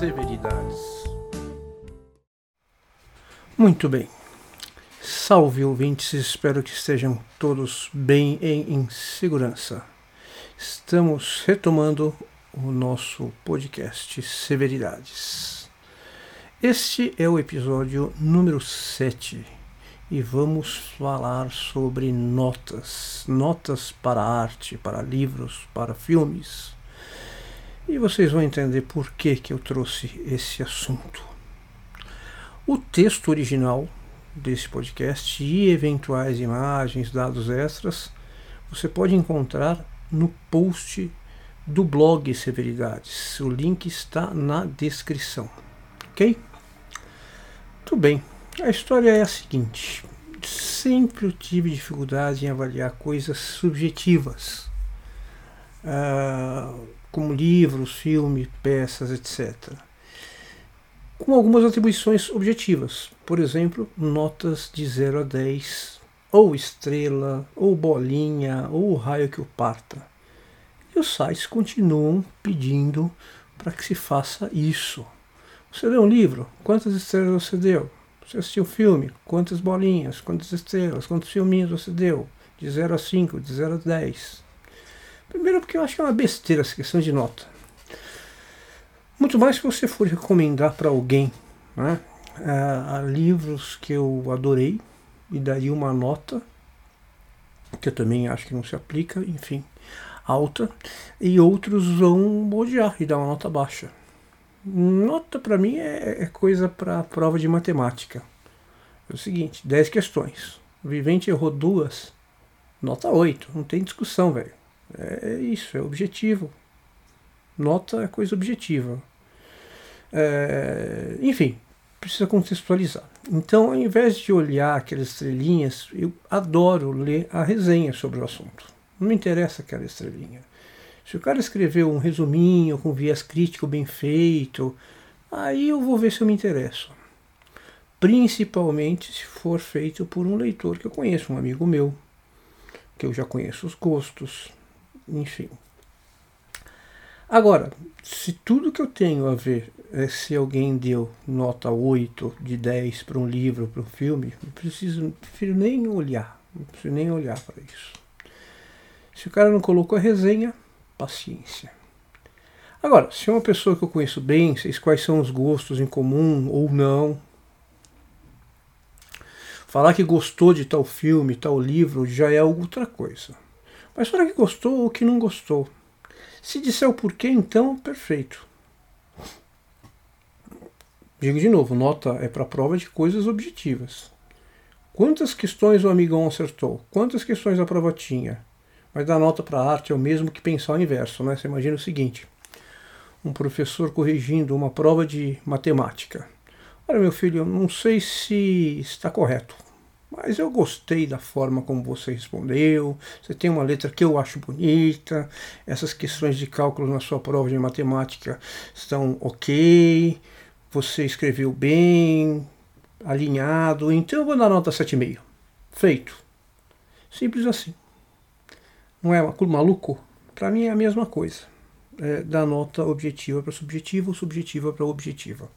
severidades. Muito bem. Salve ouvintes, espero que estejam todos bem e em segurança. Estamos retomando o nosso podcast Severidades. Este é o episódio número 7 e vamos falar sobre notas, notas para arte, para livros, para filmes. E vocês vão entender por que, que eu trouxe esse assunto. O texto original desse podcast e eventuais imagens, dados extras, você pode encontrar no post do blog Severidades. O link está na descrição. Ok? Tudo bem. A história é a seguinte: sempre eu tive dificuldade em avaliar coisas subjetivas, uh, como livros, filmes, peças, etc. Com algumas atribuições objetivas, por exemplo, notas de 0 a 10, ou estrela, ou bolinha, ou raio que o parta. E os sites continuam pedindo para que se faça isso. Você leu um livro? Quantas estrelas você deu? Você assistiu o filme? Quantas bolinhas? Quantas estrelas? Quantos filminhos você deu? De 0 a 5, de 0 a 10. Primeiro porque eu acho que é uma besteira essa questão de nota. Muito mais se você for recomendar para alguém né, a, livros que eu adorei e daria uma nota, que eu também acho que não se aplica, enfim, alta, e outros vão odiar e dar uma nota baixa. Nota para mim é, é coisa para prova de matemática. É o seguinte, 10 questões. O vivente errou duas, nota 8. Não tem discussão, velho. É isso, é objetivo. Nota é coisa objetiva. É, enfim, precisa contextualizar. Então, ao invés de olhar aquelas estrelinhas, eu adoro ler a resenha sobre o assunto. Não me interessa aquela estrelinha. Se o cara escreveu um resuminho com viés crítico bem feito, aí eu vou ver se eu me interesso. Principalmente se for feito por um leitor que eu conheço, um amigo meu, que eu já conheço os gostos, enfim. Agora, se tudo que eu tenho a ver é se alguém deu nota 8 de 10 para um livro, para um filme, não preciso, prefiro nem olhar, não preciso nem olhar para isso. Se o cara não colocou a resenha, paciência. Agora, se é uma pessoa que eu conheço bem, sei quais são os gostos em comum ou não, falar que gostou de tal filme, tal livro, já é outra coisa. Mas falar que gostou ou que não gostou. Se disser o porquê, então, perfeito. Digo de novo, nota é para prova de coisas objetivas. Quantas questões o amigão acertou? Quantas questões a prova tinha? Mas dar nota para a arte é o mesmo que pensar o inverso, né? Você imagina o seguinte: um professor corrigindo uma prova de matemática. Olha, meu filho, eu não sei se está correto, mas eu gostei da forma como você respondeu. Você tem uma letra que eu acho bonita. Essas questões de cálculo na sua prova de matemática estão ok. Você escreveu bem, alinhado. Então eu vou dar nota 7,5. Feito. Simples assim. Não é maluco? Para mim é a mesma coisa. É, da nota objetiva para subjetiva subjetiva para objetiva.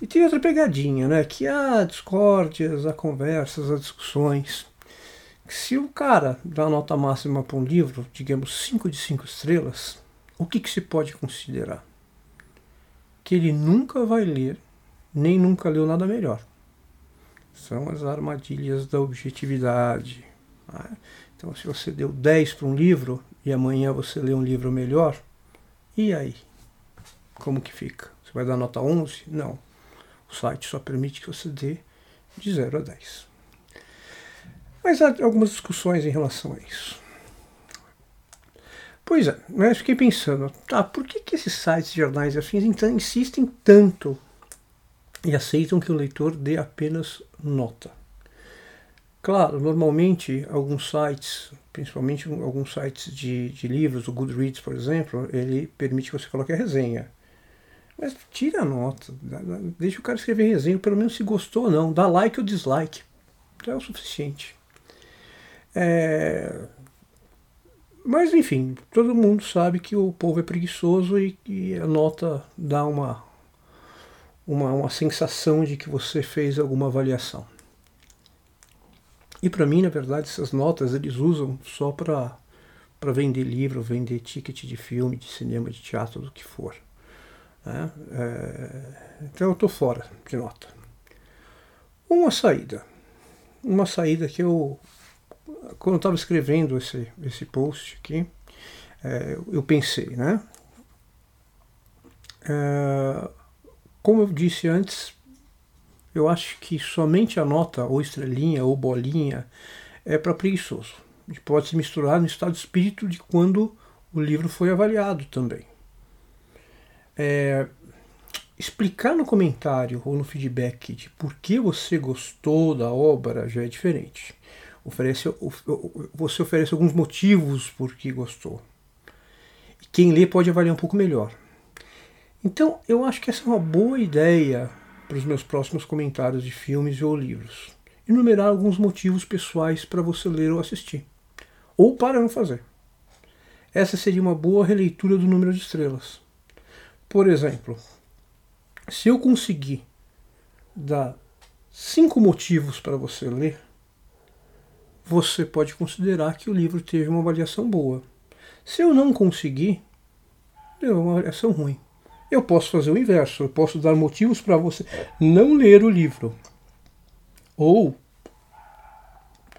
E tem outra pegadinha, né? Que há discórdias, há conversas, há discussões. Se o cara dá nota máxima para um livro, digamos 5 de 5 estrelas, o que, que se pode considerar? Que ele nunca vai ler, nem nunca leu nada melhor. São as armadilhas da objetividade. Né? Então, se você deu 10 para um livro e amanhã você lê um livro melhor, e aí? Como que fica? Você vai dar nota 11? Não. O site só permite que você dê de 0 a 10. Mas há algumas discussões em relação a isso. Pois é, mas fiquei pensando, tá, por que, que esses sites, jornais e afins então, insistem tanto e aceitam que o leitor dê apenas nota? Claro, normalmente alguns sites, principalmente alguns sites de, de livros, o Goodreads, por exemplo, ele permite que você coloque a resenha. Mas tira a nota, deixa o cara escrever resenha, pelo menos se gostou ou não, dá like ou dislike, já é o suficiente. É... mas enfim, todo mundo sabe que o povo é preguiçoso e, e a nota dá uma, uma, uma sensação de que você fez alguma avaliação. E para mim, na verdade, essas notas eles usam só para para vender livro, vender ticket de filme, de cinema, de teatro, do que for. Né? É, então eu estou fora de nota. Uma saída. Uma saída que eu, quando eu estava escrevendo esse, esse post aqui, é, eu pensei, né? É, como eu disse antes, eu acho que somente a nota, ou estrelinha, ou bolinha, é para preguiçoso. E pode se misturar no estado de espírito de quando o livro foi avaliado também. É, explicar no comentário ou no feedback de por que você gostou da obra já é diferente. Oferece, você oferece alguns motivos por que gostou. Quem lê pode avaliar um pouco melhor. Então, eu acho que essa é uma boa ideia para os meus próximos comentários de filmes ou livros. Enumerar alguns motivos pessoais para você ler ou assistir. Ou para não fazer. Essa seria uma boa releitura do número de estrelas. Por exemplo, se eu conseguir dar cinco motivos para você ler, você pode considerar que o livro teve uma avaliação boa. Se eu não conseguir, deu uma avaliação ruim. Eu posso fazer o inverso, eu posso dar motivos para você não ler o livro. Ou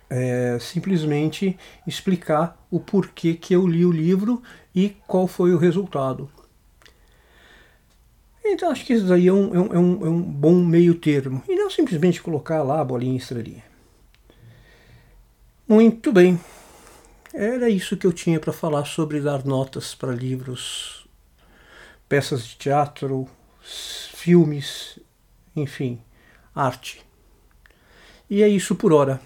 é, simplesmente explicar o porquê que eu li o livro e qual foi o resultado. Então acho que isso daí é um, é um, é um bom meio termo. E não simplesmente colocar lá a bolinha estrelinha. Muito bem. Era isso que eu tinha para falar sobre dar notas para livros peças de teatro, filmes, enfim, arte. E é isso por hora.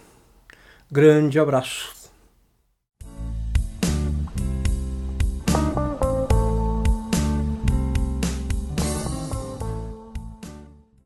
Grande abraço.